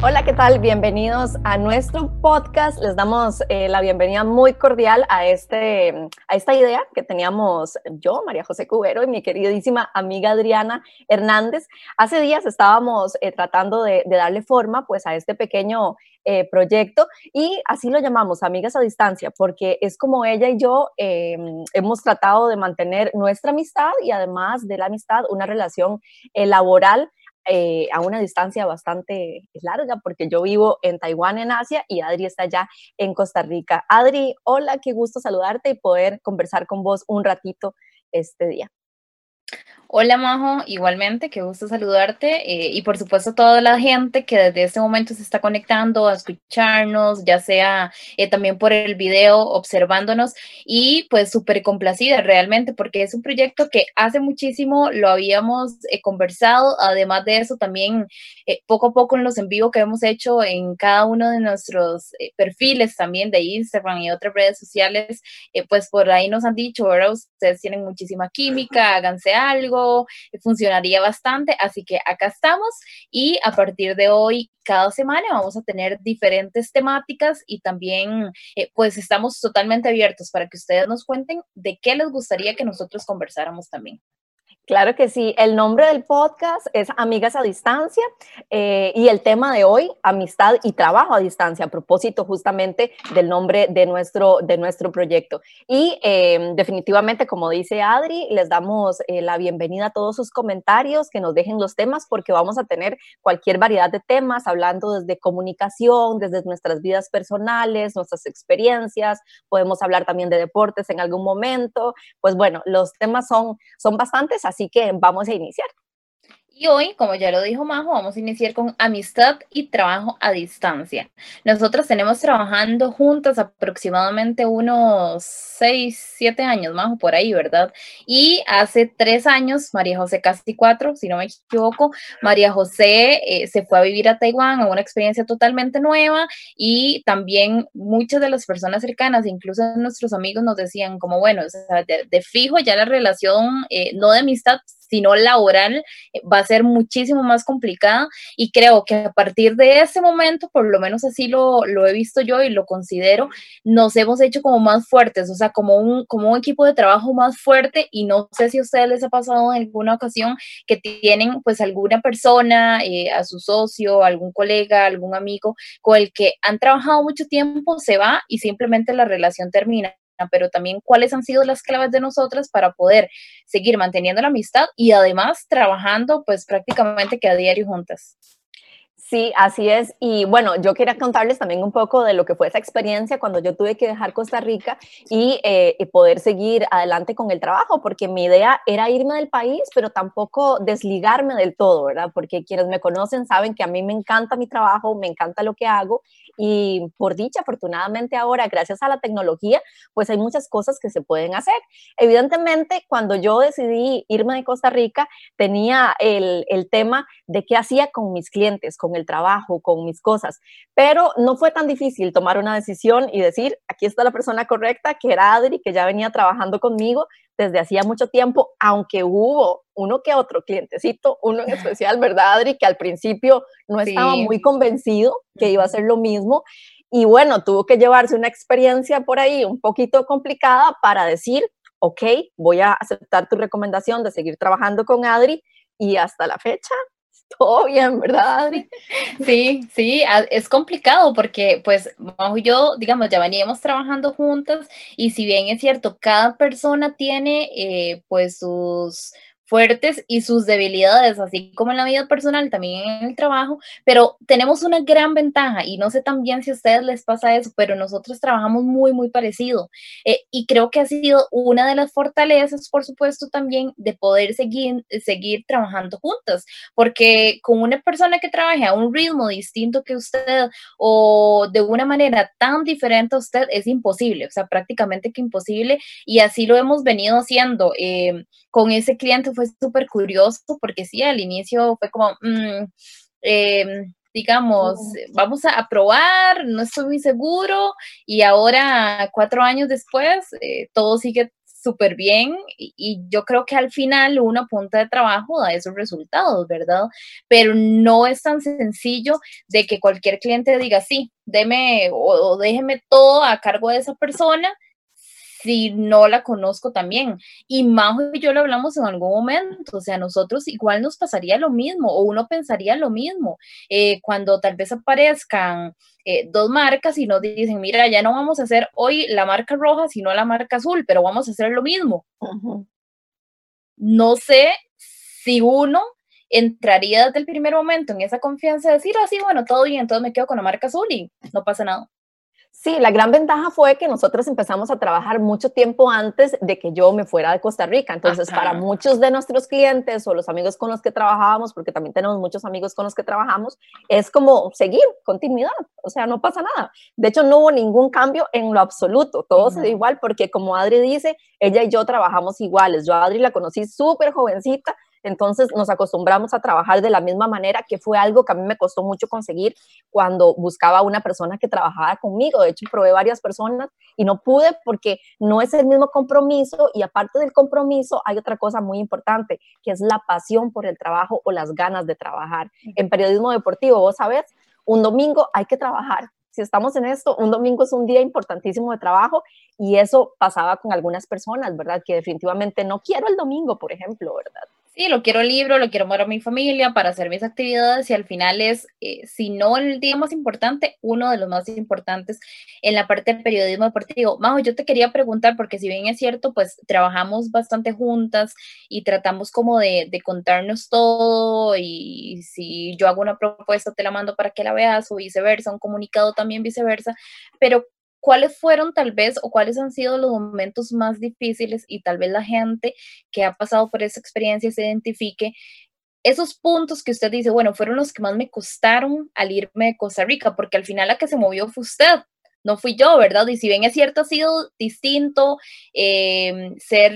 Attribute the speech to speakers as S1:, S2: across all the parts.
S1: Hola, ¿qué tal? Bienvenidos a nuestro podcast. Les damos eh, la bienvenida muy cordial a, este, a esta idea que teníamos yo, María José Cubero, y mi queridísima amiga Adriana Hernández. Hace días estábamos eh, tratando de, darle forma pues, a este pequeño eh, proyecto y así lo llamamos, Amigas a Distancia, porque es como ella y yo em, hemos tratado de mantener nuestra amistad y además de la amistad una relación laboral eh, a una distancia bastante larga, porque yo vivo en Taiwán, en Asia, y Adri está allá en Costa Rica. Adri, hola, qué gusto saludarte y poder conversar con vos un ratito este día.
S2: Hola Majo, igualmente, qué gusto saludarte eh, y por supuesto toda la gente que desde este momento se está conectando a escucharnos, ya sea eh, también por el video, observándonos y pues súper complacida realmente porque es un proyecto que hace muchísimo lo habíamos eh, conversado, además de eso también poco a poco en los en vivo que hemos hecho en cada uno de nuestros perfiles también de Instagram y otras redes sociales, pues por ahí nos han dicho, ahora ustedes tienen muchísima química, háganse algo funcionaría bastante. Así que acá estamos y a partir de hoy, cada semana vamos a tener diferentes temáticas y también eh, pues estamos totalmente abiertos para que ustedes nos cuenten de qué les gustaría que nosotros conversáramos también.
S1: Claro que sí. El nombre del podcast es Amigas a Distancia eh, y el tema de hoy, amistad y trabajo a distancia, a propósito justamente del nombre de nuestro, de nuestro proyecto. Y em, definitivamente, como dice Adri, les damos eh, la bienvenida a todos sus comentarios, que nos dejen los temas, porque vamos a tener cualquier variedad de temas, hablando desde comunicación, desde nuestras vidas personales, nuestras experiencias, podemos hablar también de deportes en algún momento. Pues bueno, los temas son, son bastantes, Así que vamos a iniciar.
S2: Y hoy, como ya lo dijo Majo, vamos a iniciar con amistad y trabajo a distancia. Nosotros tenemos trabajando juntas aproximadamente unos 6, 7 años, Majo, por ahí, ¿verdad? Y hace tres años, María José casi cuatro, si no me equivoco, María José eh, se fue a vivir a Taiwán, a una experiencia totalmente nueva y también muchas de las personas cercanas, incluso nuestros amigos nos decían como, bueno, de, fijo ya la relación, eh, no de amistad, sino laboral, eh, va a ser muchísimo más complicada y creo que a partir de ese momento, por lo menos así lo, lo he visto yo y lo considero, nos hemos hecho como más fuertes, o sea, como un, como un equipo de trabajo más fuerte. Y no sé si a ustedes les ha pasado en alguna ocasión que tienen pues alguna persona, eh, a su socio, algún colega, algún amigo con el que han trabajado mucho tiempo, se va y simplemente la relación termina pero también cuáles han sido las claves de nosotras para poder seguir manteniendo la amistad y además trabajando pues prácticamente que a diario juntas.
S1: Sí, así es. Y bueno, yo quería contarles también un poco de lo que fue esa experiencia cuando yo tuve que dejar Costa Rica y, eh, y, poder seguir adelante con el trabajo, porque mi idea era irme del país, pero tampoco desligarme del todo, ¿verdad? Porque quienes me conocen saben que a mí me encanta mi trabajo, me encanta lo que hago y por dicha, afortunadamente ahora, gracias a la tecnología, pues hay muchas cosas que se pueden hacer. Evidentemente, cuando yo decidí irme de Costa Rica, tenía el, el tema de qué hacía con mis clientes, con el trabajo, con mis cosas, pero no fue tan difícil tomar una decisión y decir, aquí está la persona correcta, que era Adri, que ya venía trabajando conmigo, desde hacía mucho tiempo, aunque hubo uno que otro clientecito, uno en especial, ¿verdad, Adri? Que al principio no estaba muy convencido que iba a ser lo mismo. Y bueno, tuvo que llevarse una experiencia por ahí un poquito complicada para decir, ok, voy a aceptar tu recomendación de seguir trabajando con Adri y hasta la fecha todo bien, ¿verdad?
S2: Sí, sí, es complicado porque pues yo, digamos, ya veníamos trabajando juntas y si bien es cierto, cada persona tiene eh, pues sus fuertes y sus debilidades, así como en la vida personal, también en el trabajo, pero tenemos una gran ventaja y no sé también si a ustedes les pasa eso, pero nosotros trabajamos muy, muy parecido eh, y creo que ha sido una de las fortalezas, por supuesto, también de poder seguir, seguir trabajando juntas, porque con una persona que trabaje a un ritmo distinto que usted o de una manera tan diferente a usted es imposible, o sea, prácticamente que imposible y así lo hemos venido haciendo. Eh, con ese cliente fue súper curioso porque sí, al inicio fue como, mm, em, digamos, vamos a, probar, no estoy muy seguro y ahora, cuatro años después, eh, todo sigue súper bien y, yo creo que al final una punta de trabajo da esos resultados, ¿verdad? Pero no es tan sencillo de que cualquier cliente diga, sí, deme o, o déjeme todo a cargo de esa persona si no la conozco también. Y Majo y yo lo hablamos en algún momento, o sea, nosotros igual nos pasaría lo mismo o uno pensaría lo mismo eh, cuando tal vez aparezcan eh, dos marcas y nos dicen, mira, ya no vamos a hacer hoy la marca roja, sino la marca azul, pero vamos a hacer lo mismo. No sé si uno entraría desde el primer momento en esa confianza de decir, así, ah, bueno, todo bien, entonces me quedo con la marca azul y no pasa nada.
S1: Sí, la gran ventaja fue que nosotros empezamos a trabajar mucho tiempo antes de que yo me fuera de Costa Rica. Entonces, para muchos de nuestros clientes o los amigos con los que trabajábamos, porque también tenemos muchos amigos con los que trabajamos, es como seguir continuidad. O sea, no pasa nada. De hecho, no hubo ningún cambio en lo absoluto. Todo se dio igual porque, como Adri dice, ella y yo trabajamos iguales. Yo a Adri la conocí súper jovencita entonces nos acostumbramos a trabajar de la misma manera, que fue algo que a mí me costó mucho conseguir cuando buscaba una persona que trabajara conmigo. De hecho, probé varias personas y no pude porque no es el mismo compromiso y aparte del compromiso hay otra cosa muy importante, que es la pasión por el trabajo o las ganas de trabajar. En periodismo deportivo, vos sabés, un domingo hay que trabajar, si estamos en esto, un domingo es un día importantísimo de trabajo y eso pasaba con algunas personas, ¿verdad? Que definitivamente no quiero el domingo, por ejemplo, ¿verdad?
S2: Sí, lo quiero libre, lo quiero para mi familia, para hacer mis actividades y al final es, eh, si no el día más importante, uno de los más importantes en la parte del periodismo deportivo. Majo, yo te quería preguntar, porque si bien es cierto, pues trabajamos bastante juntas y tratamos como de, de contarnos todo y si yo hago una propuesta te la mando para que la veas o viceversa, un comunicado también viceversa, pero ¿cuáles fueron tal vez o cuáles han sido los momentos más difíciles y tal vez la gente que ha pasado por esa experiencia se identifique? Esos puntos que usted dice, bueno, fueron los que más me costaron al irme de Costa Rica, porque al final la que se movió fue usted, no fui yo, ¿verdad? Y si bien es cierto, ha sido distinto eh, ser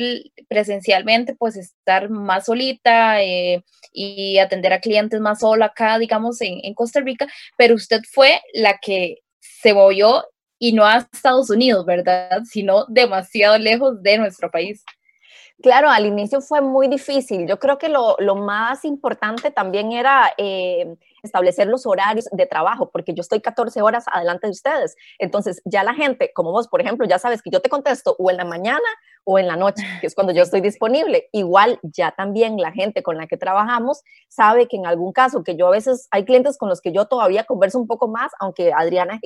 S2: presencialmente, pues estar más solita eh, y atender a clientes más sola acá, digamos, en, en, Costa Rica, pero usted fue la que se movió y no a Estados Unidos, ¿verdad? Sino demasiado lejos de nuestro país.
S1: Claro, al inicio fue muy difícil. Yo creo que lo, más importante también era eh, establecer los horarios de trabajo, porque yo estoy 14 horas adelante de ustedes. Entonces, ya la gente, como vos, por ejemplo, ya sabes que yo te contesto o en la mañana o en la noche, que es cuando yo estoy disponible. Igual, ya también la gente con la que trabajamos sabe que en algún caso, que yo a veces hay clientes con los que yo todavía converso un poco más, aunque Adriana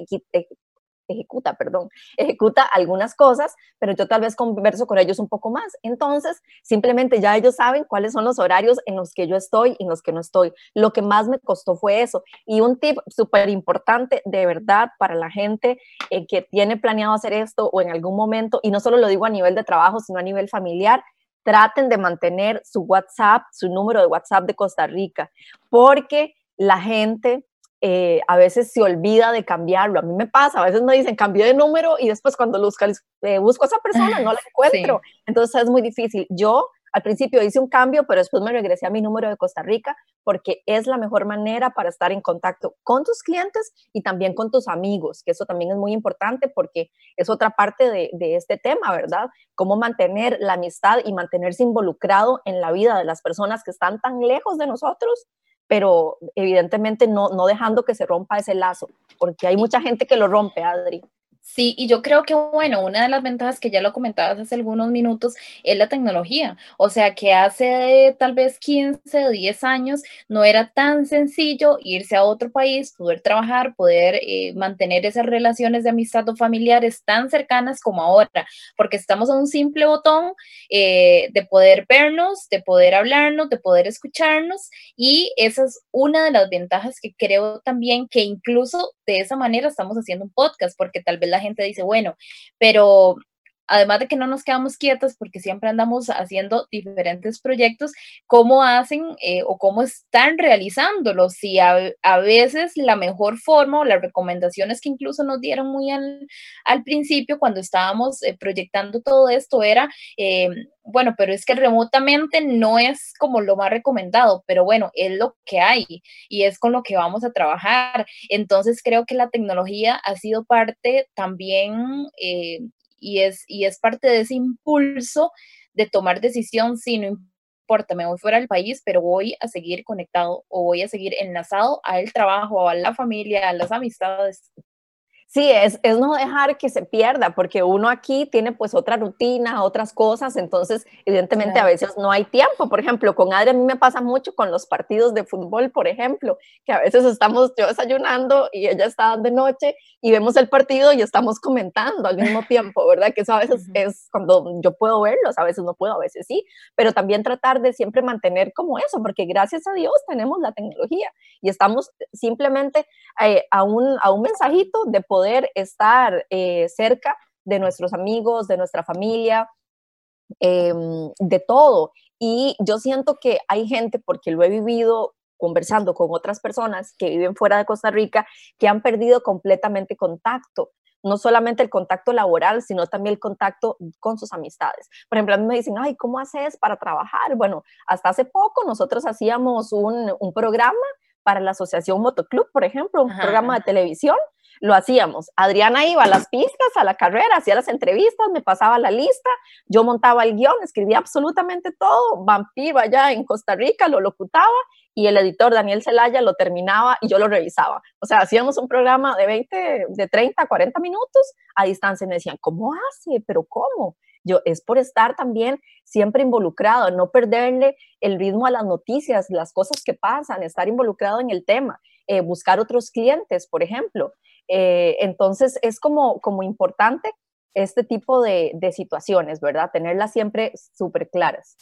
S1: ejecuta, perdón, ejecuta algunas cosas, pero yo tal vez converso con ellos un poco más. Entonces, simplemente ya ellos saben cuáles son los horarios en los que yo estoy y en los que no estoy. Lo que más me costó fue eso. Y un tip súper importante de verdad para la gente eh, que tiene planeado hacer esto o en algún momento, y no solo lo digo a nivel de trabajo, sino a nivel familiar, traten de mantener su WhatsApp, su número de WhatsApp de Costa Rica, porque la gente eh, a veces se olvida de cambiarlo. A mí me pasa, a veces me dicen cambio de número y después cuando busco, eh, busco a esa persona no la encuentro. Entonces es muy difícil. Yo al principio hice un cambio, pero después me regresé a mi número de Costa Rica porque es la mejor manera para estar en contacto con tus clientes y también con tus amigos, que eso también es muy importante porque es otra parte de, de este tema, ¿verdad? Cómo mantener la amistad y mantenerse involucrado en la vida de las personas que están tan lejos de nosotros pero evidentemente no, no dejando que se rompa ese lazo, porque hay mucha gente que lo rompe, Adri.
S2: Sí, y yo creo que, bueno, una de las ventajas que ya lo comentabas hace algunos minutos es la tecnología. O sea, que hace tal vez 15 o 10 años no era tan sencillo irse a otro país, poder trabajar, poder eh, mantener esas relaciones de amistad o familiares tan cercanas como ahora, porque estamos a un simple botón eh, de poder vernos, de poder hablarnos, de poder escucharnos, y esa es una de las ventajas que creo también que incluso de esa manera estamos haciendo un podcast, porque tal vez la gente dice, bueno, pero además de que no nos quedamos quietas porque siempre andamos haciendo diferentes proyectos, ¿cómo hacen eh, o cómo están realizándolos? Si a, veces la mejor forma o las recomendaciones que incluso nos dieron muy al, al principio cuando estábamos eh, proyectando todo esto era, eh, bueno, pero es que remotamente no es como lo más recomendado, pero bueno, es lo que hay y es con lo que vamos a trabajar. Entonces creo que la tecnología ha sido parte también y, es, y es parte de ese impulso de tomar decisión, si no importa, me voy fuera del país, pero voy a seguir conectado o voy a seguir enlazado al trabajo, a la familia, a las amistades.
S1: Sí, es, es no dejar que se pierda, porque uno aquí tiene pues otra rutina, otras cosas, entonces evidentemente a veces no hay tiempo. Por ejemplo, con Adri a mí me pasa mucho con los partidos de fútbol, por ejemplo, que a veces estamos yo desayunando y ella está de noche y vemos el partido y estamos comentando al mismo tiempo, ¿verdad? Que eso a veces es cuando yo puedo verlos, a veces no puedo, a veces sí, pero también tratar de siempre mantener como eso, porque gracias a Dios tenemos la tecnología y estamos simplemente eh, a, un, a un mensajito de poder poder estar eh, cerca de nuestros amigos, de nuestra familia, em, de todo. Y yo siento que hay gente, porque lo he vivido conversando con otras personas que viven fuera de Costa Rica, que han perdido completamente contacto no solamente el contacto laboral, sino también el contacto con sus amistades. Por ejemplo, a mí me dicen, ay, ¿cómo haces para trabajar? Bueno, hasta hace poco nosotros hacíamos un, un programa para la Asociación Motoclub, por ejemplo, un programa de televisión, lo hacíamos. Adriana iba a las pistas, a la carrera, hacía las entrevistas, me pasaba la lista, yo montaba el guion, escribía absolutamente todo, vampiro allá en Costa Rica, lo locutaba y el editor Daniel Celaya lo terminaba y yo lo revisaba. O sea, hacíamos un programa de 20, de 30, 40 minutos a distancia me decían, ¿cómo hace? ¿Pero cómo? Yo, es por estar también siempre involucrado, no perderle el ritmo a las noticias, las cosas que pasan, estar involucrado en el tema, eh, buscar otros clientes, por ejemplo. Eh, entonces, es como, como importante este tipo de, de situaciones, ¿verdad? Tenerlas siempre súper claras.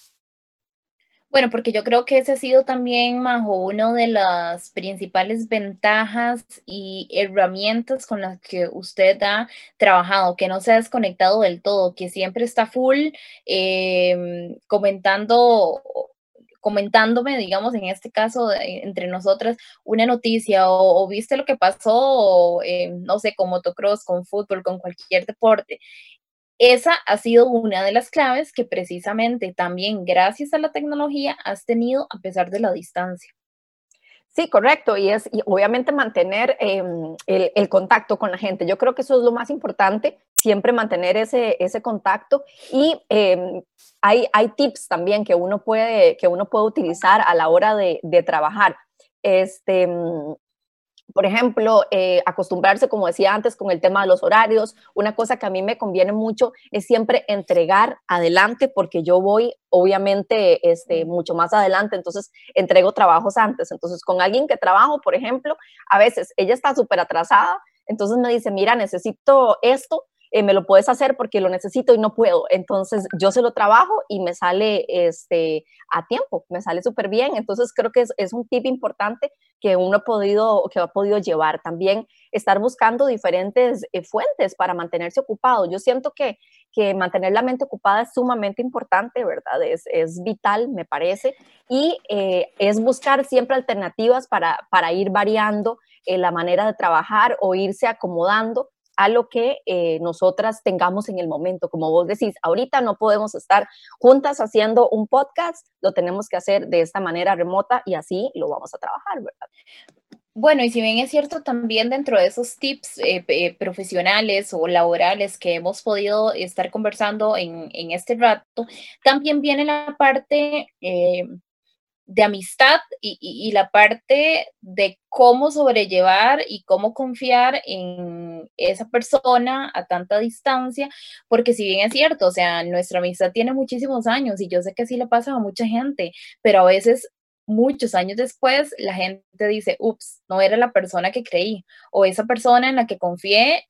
S2: Bueno, porque yo creo que ese ha sido también, Majo, una de las principales ventajas y herramientas con las que usted ha trabajado, que no se ha desconectado del todo, que siempre está full em, comentando comentándome, digamos, en este caso, entre nosotras, una noticia o, viste lo que pasó, no sé, con motocross, con fútbol, con cualquier deporte. Esa ha sido una de las claves que precisamente también gracias a la tecnología has tenido a pesar de la distancia.
S1: Sí, correcto. Y es obviamente mantener em, el, contacto con la gente. Yo creo que eso es lo más importante, siempre mantener ese, ese contacto. Y em, hay, hay tips también que uno puede, que uno puede utilizar a la hora de, de trabajar. Este, por ejemplo, eh, acostumbrarse, como decía antes, con el tema de los horarios. Una cosa que a mí me conviene mucho es siempre entregar adelante, porque yo voy, obviamente, este, mucho más adelante, entonces entrego trabajos antes. Entonces, con alguien que trabajo, por ejemplo, a veces ella está súper atrasada, entonces me dice, mira, necesito esto, eh, me lo puedes hacer porque lo necesito y no puedo. Entonces yo se lo trabajo y me sale este, a tiempo, me sale súper bien. Entonces creo que es, un tip importante que uno ha podido, que ha podido llevar. También estar buscando diferentes eh, fuentes para mantenerse ocupado. Yo siento que, que mantener la mente ocupada es sumamente importante, ¿verdad? Es, es vital, me parece. Y eh, es buscar siempre alternativas para, para ir variando la manera de trabajar o irse acomodando a lo que eh, nosotras tengamos en el momento. Como vos decís, ahorita no podemos estar juntas haciendo un podcast, lo tenemos que hacer de esta manera remota y así lo vamos a trabajar, ¿verdad?
S2: Bueno, y si bien es cierto también dentro de esos tips eh, eh, profesionales o laborales que hemos podido estar conversando en, en este rato, también viene la parte de amistad y, la parte de cómo sobrellevar y cómo confiar en esa persona a tanta distancia, porque si bien es cierto, o sea, nuestra amistad tiene muchísimos años y yo sé que así le pasa a mucha gente, pero a veces muchos años después la gente dice, ups, no era la persona que creí o esa persona en la que confié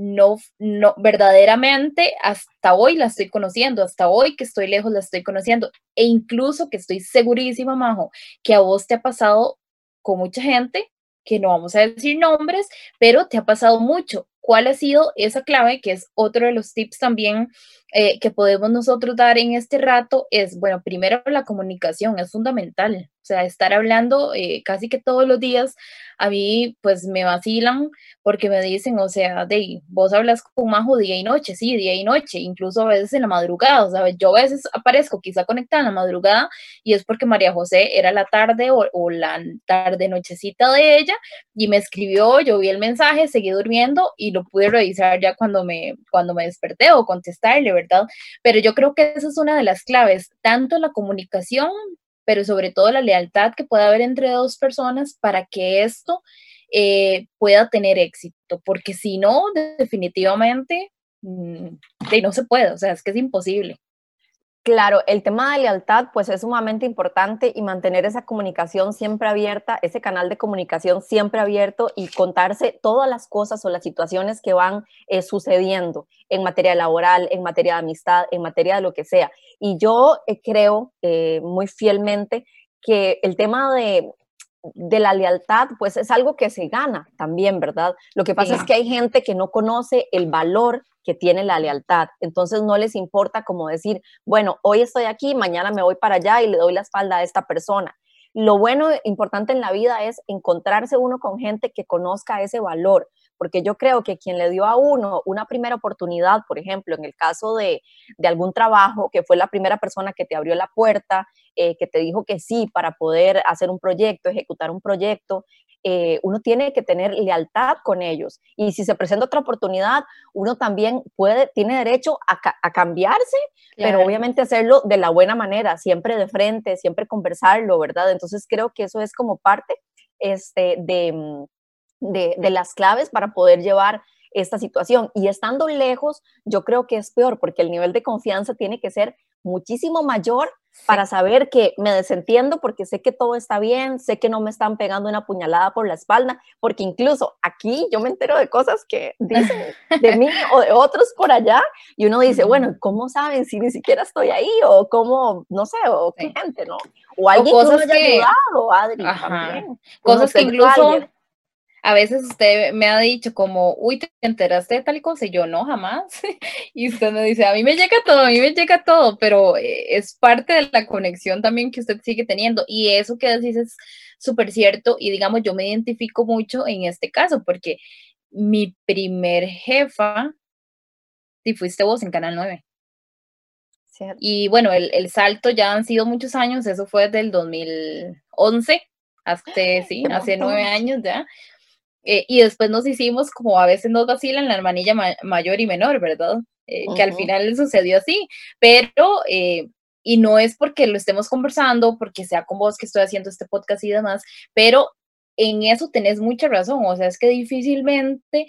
S2: no, no, verdaderamente hasta hoy la estoy conociendo, hasta hoy que estoy lejos la estoy conociendo, e incluso que estoy segurísima, Majo, que a vos te ha pasado con mucha gente, que no vamos a decir nombres, pero te ha pasado mucho. ¿Cuál ha sido esa clave? Que es otro de los tips también eh, que podemos nosotros dar en este rato, es, bueno, primero la comunicación es fundamental. Sea, estar hablando eh, casi que todos los días, a mí pues me vacilan porque me dicen, o sea, de vos hablas con Majo día y noche, sí, día y noche, incluso a veces en la madrugada, o sea, yo a veces aparezco quizá conectada en la madrugada y es porque María José era la tarde o, o la tarde nochecita de ella y me escribió, yo vi el mensaje, seguí durmiendo y lo pude revisar ya cuando me, cuando me desperté o contestarle, ¿verdad? Pero yo creo que esa es una de las claves, tanto la comunicación pero sobre todo la lealtad que pueda haber entre dos personas para que esto eh, pueda tener éxito, porque si no, definitivamente mm, no se puede, o sea, es que es imposible.
S1: Claro, el tema de lealtad pues es sumamente importante y mantener esa comunicación siempre abierta, ese canal de comunicación siempre abierto y contarse todas las cosas o las situaciones que van eh, sucediendo en materia laboral, en materia de amistad, en materia de lo que sea. Y yo eh, creo eh, muy fielmente que el tema de, de la lealtad, pues es algo que se gana también, ¿verdad? Lo que pasa es que hay gente que no conoce el valor que tiene la lealtad. Entonces no les importa como decir, bueno, hoy estoy aquí, mañana me voy para allá y le doy la espalda a esta persona. Lo bueno, importante en la vida es encontrarse uno con gente que conozca ese valor, porque yo creo que quien le dio a uno una primera oportunidad, por ejemplo, en el caso de, algún trabajo, que fue la primera persona que te abrió la puerta, eh, que te dijo que sí para poder hacer un proyecto, ejecutar un proyecto, eh, uno tiene que tener lealtad con ellos. Y si se presenta otra oportunidad, uno también puede, tiene derecho a, cambiarse, pero obviamente hacerlo de la buena manera, siempre de frente, siempre conversarlo, ¿verdad? Entonces creo que eso es como parte este, de, mm, de, de las claves para poder llevar esta situación. Y estando lejos, yo creo que es peor porque el nivel de confianza tiene que ser muchísimo mayor para saber que me desentiendo porque sé que todo está bien, sé que no me están pegando una puñalada por la espalda, porque incluso aquí yo me entero de cosas que dicen de mí o de otros por allá y uno dice, bueno, ¿cómo saben si ni siquiera estoy ahí o cómo, no sé, o qué gente, ¿no? O alguien cosas que, haya ayudado, Adri.
S2: Cosas que incluso a veces usted me ha dicho como, uy, ¿te enteraste de tal cosa? Y yo, no, jamás. Y usted me dice, a mí me llega todo, a mí me llega todo, pero eh, es parte de la conexión también que usted sigue teniendo. Y eso que decís es súper cierto. Y digamos, yo me identifico mucho en este caso, porque mi primer jefa, si fuiste vos en Canal 9. Y bueno, el, el, salto ya han sido muchos años, eso fue desde el 2011, hasta, sí, hace nueve años ya. Eh, y después nos hicimos como a veces nos vacilan la hermanilla mayor y menor, ¿verdad? Eh, que al final sucedió así, pero, eh, y no es porque lo estemos conversando, porque sea con vos que estoy haciendo este podcast y demás, pero en eso tenés mucha razón, o sea, es que difícilmente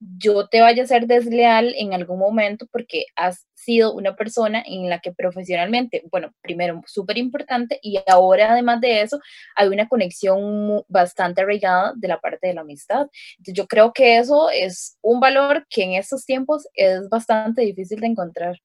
S2: yo te vaya a ser desleal en algún momento porque has sido una persona en la que profesionalmente, bueno, primero súper importante y ahora además de eso hay una conexión bastante arraigada de la parte de la amistad. Entonces yo creo que eso es un valor que en estos tiempos es bastante difícil de encontrar.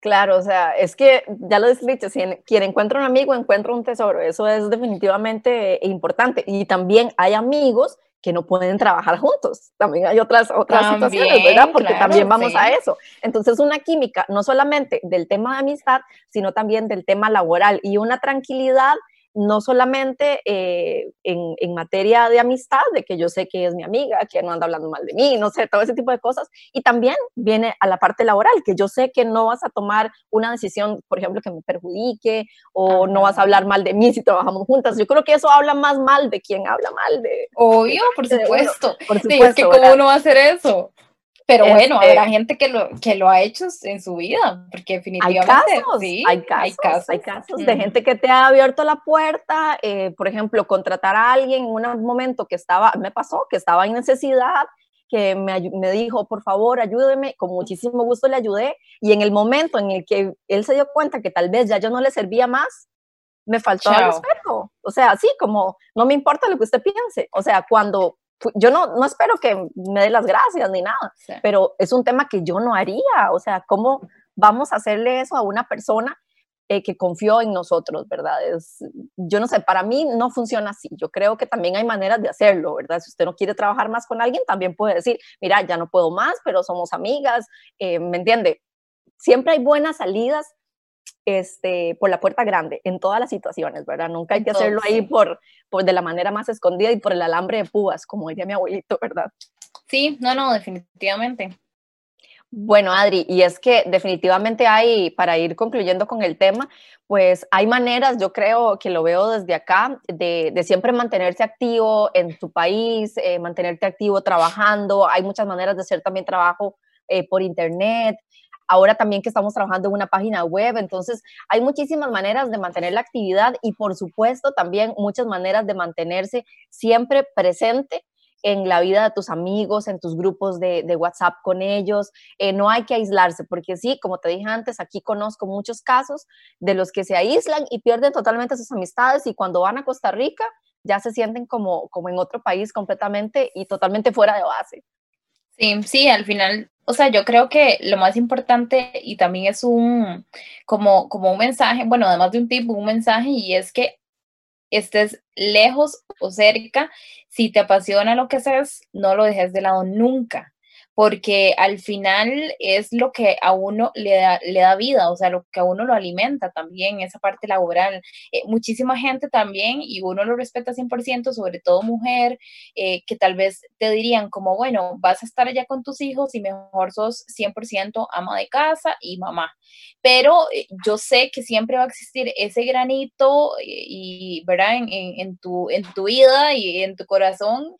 S1: Claro, o sea, es que ya lo he dicho, quien encuentra un amigo encuentra un tesoro, eso es definitivamente importante. Y también hay amigos que no pueden trabajar juntos. También hay otras, otras situaciones, ¿verdad? Porque también vamos a eso. Entonces, una química, no solamente del tema de amistad, sino también del tema laboral y una tranquilidad no solamente eh, en, materia de amistad, de que yo sé que es mi amiga, que no anda hablando mal de mí, no sé, todo ese tipo de cosas, y también viene a la parte laboral, que yo sé que no vas a tomar una decisión, por ejemplo, que me perjudique, o no vas a hablar mal de mí si trabajamos juntas. Yo creo que eso habla más mal de quien habla mal de...
S2: Obvio, por supuesto. por supuesto. es que cómo uno va a hacer eso. Pero bueno, habrá este gente que lo, que lo ha hecho en su vida, porque definitivamente
S1: hay casos, sí, hay casos, hay casos, de gente que te ha abierto la puerta, eh, por ejemplo, contratar a alguien en un momento que estaba, me pasó, que estaba en necesidad, que me, me, dijo, por favor, ayúdeme, con muchísimo gusto le ayudé, y en el momento en el que él se dio cuenta que tal vez ya yo no le servía más, me faltó el respeto. O sea, así como, no me importa lo que usted piense. O sea, cuando yo no, no espero que me dé las gracias ni nada, pero es un tema que yo no haría, o sea, ¿cómo vamos a hacerle eso a una persona eh, que confió en nosotros, verdad? Es, yo no sé, para mí no funciona así, yo creo que también hay maneras de hacerlo, ¿verdad? Si usted no quiere trabajar más con alguien, también puede decir, mira, ya no puedo más, pero somos amigas, eh, ¿me entiende? Siempre hay buenas salidas este, por la puerta grande en todas las situaciones, ¿verdad? Nunca hay que hacerlo ahí por, por de la manera más escondida y por el alambre de púas, como diría mi abuelito, ¿verdad?
S2: Sí, no, no, definitivamente.
S1: Bueno, Adri, y es que definitivamente hay, para ir concluyendo con el tema, pues hay maneras, yo creo que lo veo desde acá, de, siempre mantenerse activo en tu país, eh, mantenerte activo trabajando. Hay muchas maneras de hacer también trabajo eh, por internet. Ahora también que estamos trabajando en una página web, entonces hay muchísimas maneras de mantener la actividad y por supuesto también muchas maneras de mantenerse siempre presente en la vida de tus amigos, en tus grupos de, WhatsApp con ellos. Eh, no hay que aislarse, porque sí, como te dije antes, aquí conozco muchos casos de los que se aíslan y pierden totalmente sus amistades y cuando van a Costa Rica ya se sienten como, como en otro país completamente y totalmente fuera de base.
S2: Sí, sí, al final, o sea, yo creo que lo más importante y también es un, como, como un mensaje, bueno, además de un tip, un mensaje y es que estés lejos o cerca, si te apasiona lo que haces, no lo dejes de lado nunca porque al final es lo que a uno le da, le da vida, o sea, lo que a uno lo alimenta también, esa parte laboral. Eh, muchísima gente también, y uno lo respeta 100%, sobre todo mujer, eh, que tal vez te dirían como, bueno, vas a estar allá con tus hijos y mejor sos 100% ama de casa y mamá. Pero eh, yo sé que siempre va a existir ese granito y, tu, en tu vida y en tu corazón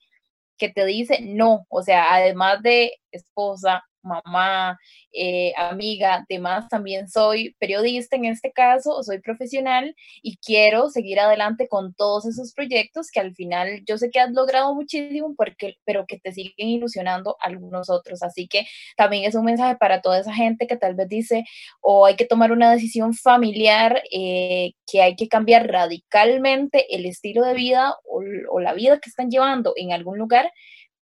S2: que te dice no, o sea, además de esposa, mamá, eh, amiga, demás, también soy periodista en este caso, soy profesional y quiero seguir adelante con todos esos proyectos que al final yo sé que has logrado muchísimo, porque, pero que te siguen ilusionando algunos otros. Así que también es un mensaje para toda esa gente que tal vez dice, o hay que tomar una decisión familiar, eh, que hay que cambiar radicalmente el estilo de vida o la vida que están llevando en algún lugar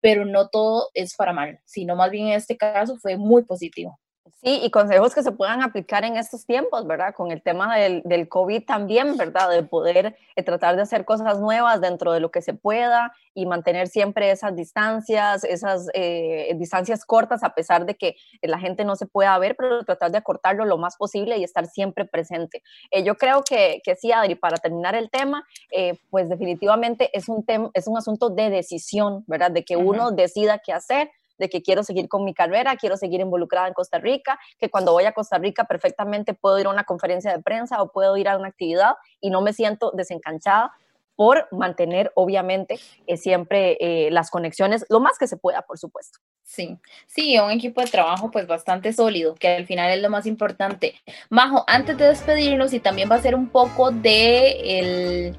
S2: pero no todo es para mal, sino más bien en este caso fue muy positivo.
S1: Sí, y consejos que se puedan aplicar en estos tiempos, ¿verdad? Con el tema del, del COVID también, ¿verdad? De poder eh, tratar de hacer cosas nuevas dentro de lo que se pueda y mantener siempre esas distancias, esas eh, distancias cortas, a pesar de que la gente no se pueda ver, pero tratar de acortarlo lo más posible y estar siempre presente. Eh, yo creo que, que, sí, Adri, para terminar el tema, pues definitivamente es un, es un asunto de decisión, ¿verdad? De que uno decida qué hacer de que quiero seguir con mi carrera, quiero seguir involucrada en Costa Rica, que cuando voy a Costa Rica perfectamente puedo ir a una conferencia de prensa o puedo ir a una actividad y no me siento desencanchada por mantener, obviamente, eh, siempre eh, las conexiones lo más que se pueda, por supuesto.
S2: Sí, sí, un equipo de trabajo pues bastante sólido, que al final es lo más importante. Majo, antes de despedirnos y también va a ser un poco de el,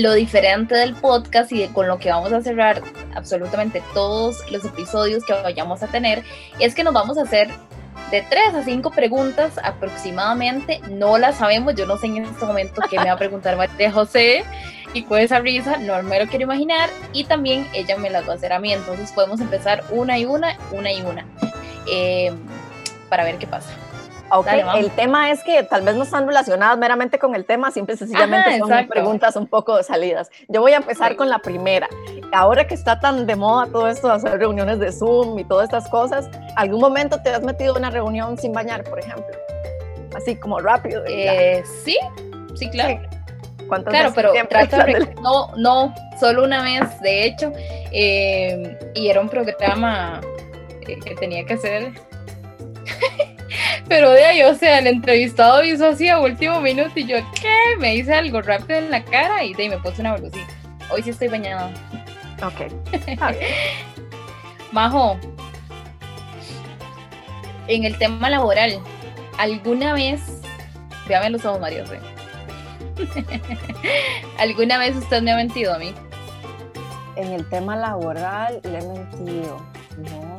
S2: lo diferente del podcast y de con lo que vamos a cerrar absolutamente todos los episodios que vayamos a tener, es que nos vamos a hacer de tres a cinco preguntas aproximadamente. No las sabemos, yo no sé en este momento qué me va a preguntar María José y con esa risa no me lo quiero imaginar y también ella me las va a hacer a mí, entonces podemos empezar una y una, una y una, eh, para ver qué pasa.
S1: Ok, el tema es que tal vez no están relacionadas meramente con el tema, siempre sencillamente son preguntas un poco salidas. Yo voy a empezar con la primera. Ahora que está tan de moda todo esto de hacer reuniones de Zoom y todas estas cosas, ¿algún momento te has metido en una reunión sin bañar, por ejemplo? Así como rápido.
S2: Eh, sí, sí, claro claro, pero no, no, solo una vez, de hecho, eh, y era un programa eh, que tenía que hacer. pero de ahí, o sea, el entrevistado hizo así a último minuto y yo, ¿qué? Me hice algo rápido en la cara y de ahí me puse una blusita. Hoy sí estoy bañada.
S1: Ok.
S2: Majo, en el tema laboral, ¿alguna vez, véame los ojos, José, ¿Alguna vez usted me ha mentido a mí?
S1: En el tema laboral le he mentido. No.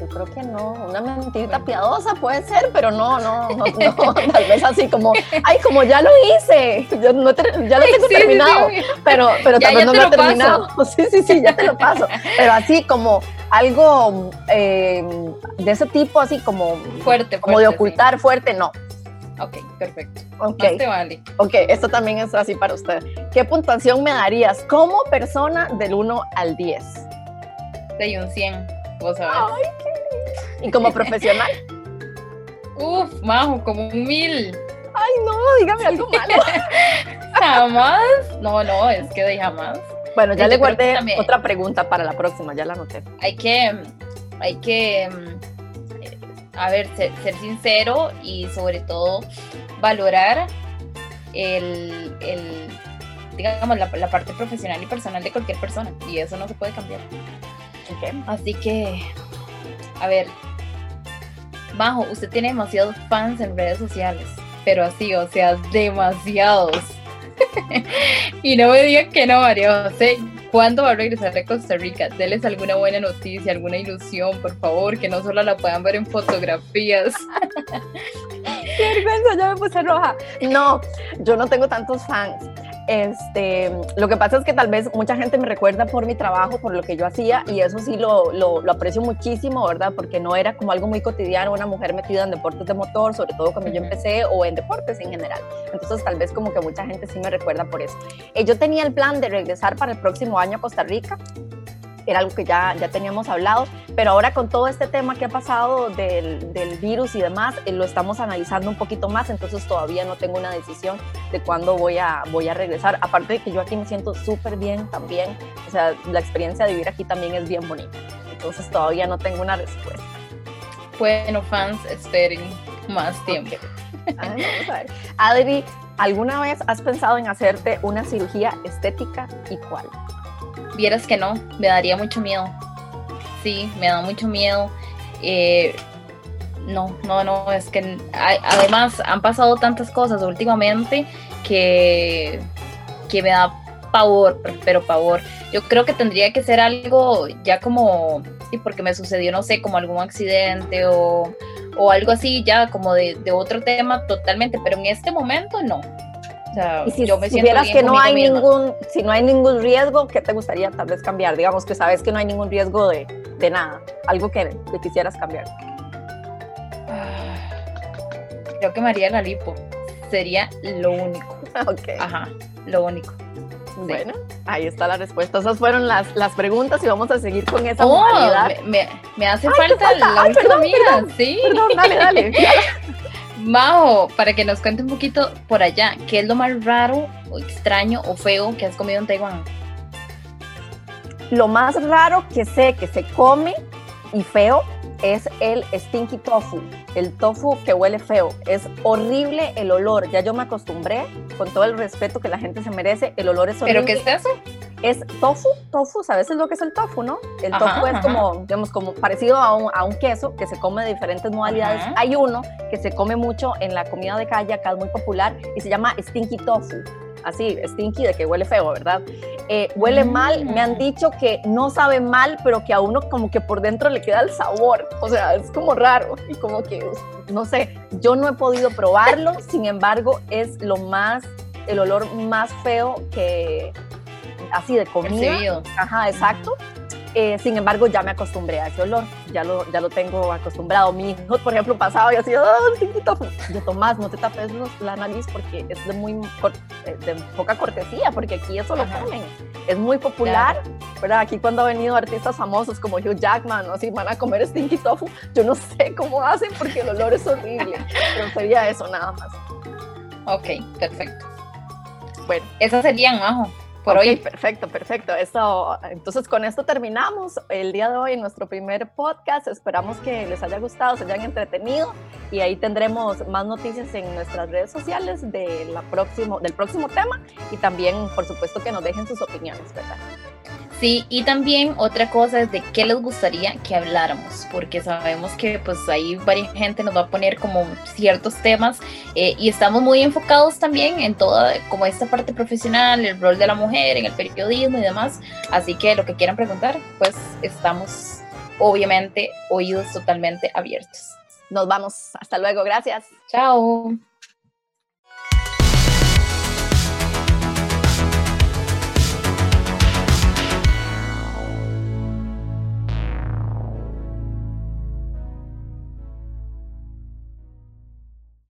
S1: No, yo creo que no. Una mentirita piadosa puede ser, pero no, no, no, Tal vez así como, ay, como ya lo hice. Yo no ya lo tengo terminado. Pero, pero tal vez no lo he terminado. Sí, sí, sí, ya te lo paso. Pero así como algo eh, de ese tipo, así como
S2: fuerte,
S1: como de ocultar fuerte, no.
S2: Ok, perfecto. Ok. te vale.
S1: Ok, esto también es así para usted. ¿Qué puntuación me darías como persona del 1 al 10?
S2: De un 100, vos sabés.
S1: Ay, qué ¿Y como profesional?
S2: Uf, Majo, como un mil.
S1: Ay, no, dígame algo malo.
S2: jamás. No, no, es que de jamás.
S1: Bueno, ya le guardé otra pregunta para la próxima, ya la anoté.
S2: Hay que, hay que, a ver, ser, sincero y sobre todo valorar el, digamos, la, parte profesional y personal de cualquier persona. Y eso no se puede cambiar. Así que, a ver, Majo, usted tiene demasiados fans en redes sociales, pero así, o sea, demasiados. y no me digan que no, María José. ¿Cuándo va a regresar a Costa Rica? Deles alguna buena noticia, alguna ilusión, por favor, que no solo la puedan ver en fotografías.
S1: Qué vergüenza, ya me puse roja. No, yo no tengo tantos fans. Este, lo que pasa es que tal vez mucha gente me recuerda por mi trabajo, por lo que yo hacía, y eso sí lo, lo, aprecio muchísimo, ¿verdad? Porque no era como algo muy cotidiano, una mujer metida en deportes de motor, sobre todo cuando yo empecé, o en deportes en general. Entonces tal vez como que mucha gente sí me recuerda por eso. Eh, yo tenía el plan de regresar para el próximo año a Costa Rica, era algo que ya, ya teníamos hablado, pero ahora con todo este tema que ha pasado del, del virus y demás, eh, lo estamos analizando un poquito más, entonces todavía no tengo una decisión de cuándo voy a, voy a regresar. Aparte de que yo aquí me siento súper bien también, o sea, la experiencia de vivir aquí también es bien bonita, entonces todavía no tengo una respuesta.
S2: Bueno, fans, esperen más tiempo.
S1: vamos a ver. Adri, ¿alguna vez has pensado en hacerte una cirugía estética y cuál?
S2: Vieras que no, me daría mucho miedo. Sí, me da mucho miedo. Eh, no, no, no, es que además han pasado tantas cosas últimamente que, que me da pavor, pero pavor. Yo creo que tendría que ser algo ya como, sí, porque me sucedió, no sé, como algún accidente o, o algo así, ya como de, de, otro tema totalmente, pero en este momento no
S1: y si yo me que no hay ningún, si no hay ningún riesgo, ¿qué te gustaría tal vez cambiar? Digamos que sabes que no hay ningún riesgo de, de nada, algo que, quisieras cambiar.
S2: Creo que María la lipo. Sería lo único.
S1: Ok.
S2: Ajá, lo único.
S1: Bueno, ahí está la respuesta. Esas fueron las, las preguntas y vamos a seguir con esa oh,
S2: Me, me, hace falta, la última mía, sí.
S1: Perdón, dale, dale.
S2: Majo, para que nos cuente un poquito por allá, ¿qué es lo más raro o extraño o feo que has comido en Taiwán?
S1: Lo más raro que sé que se come y feo es el stinky tofu, el tofu que huele feo. Es horrible el olor, ya yo me acostumbré, con todo el respeto que la gente se merece, el olor es horrible.
S2: ¿Pero qué es eso?
S1: Es tofu, tofu, ¿sabes lo que es el tofu, no? El tofu es como, digamos, como parecido a un, a un, queso que se come de diferentes modalidades. Hay uno que se come mucho en la comida de calle, acá es muy popular, y se llama stinky tofu. Así, stinky de que huele feo, ¿verdad? Eh, huele mal, me han mm. dicho que no sabe mal, pero que a uno como que por dentro le queda el sabor. O sea, es como raro y como que, no sé, yo no he podido probarlo, sin embargo, es lo más, el olor más feo que, así de comida. Ajá, exacto. Eh, sin embargo, ya me acostumbré a ese olor, ya lo, ya lo tengo acostumbrado. Mi hijo, por ejemplo, pasaba y así, ¡oh, Yo, Tomás, no te tapes la nariz porque es de muy eh, de poca cortesía, porque aquí eso lo comen. Es muy popular, pero aquí cuando han venido artistas famosos como Hugh Jackman, o así van a comer stinky tofu, yo no sé cómo hacen porque el olor es horrible, pero sería eso nada más.
S2: Ok, perfecto. Bueno. Esas serían, Majo por hoy.
S1: Perfecto, perfecto. Eso, entonces con esto terminamos el día de hoy nuestro primer podcast. Esperamos que les haya gustado, se hayan entretenido y ahí tendremos más noticias en nuestras redes sociales de la próximo, del próximo tema y también, por supuesto, que nos dejen sus opiniones, ¿verdad?
S2: Sí, y también otra cosa es de qué les gustaría que habláramos, porque sabemos que pues ahí varias gente nos va a poner como ciertos temas eh, y estamos muy enfocados también en toda como esta parte profesional, el rol de la mujer, en el periodismo y demás, así que lo que quieran preguntar, pues estamos obviamente oídos totalmente abiertos.
S1: Nos vamos, hasta luego, gracias.
S2: Chao.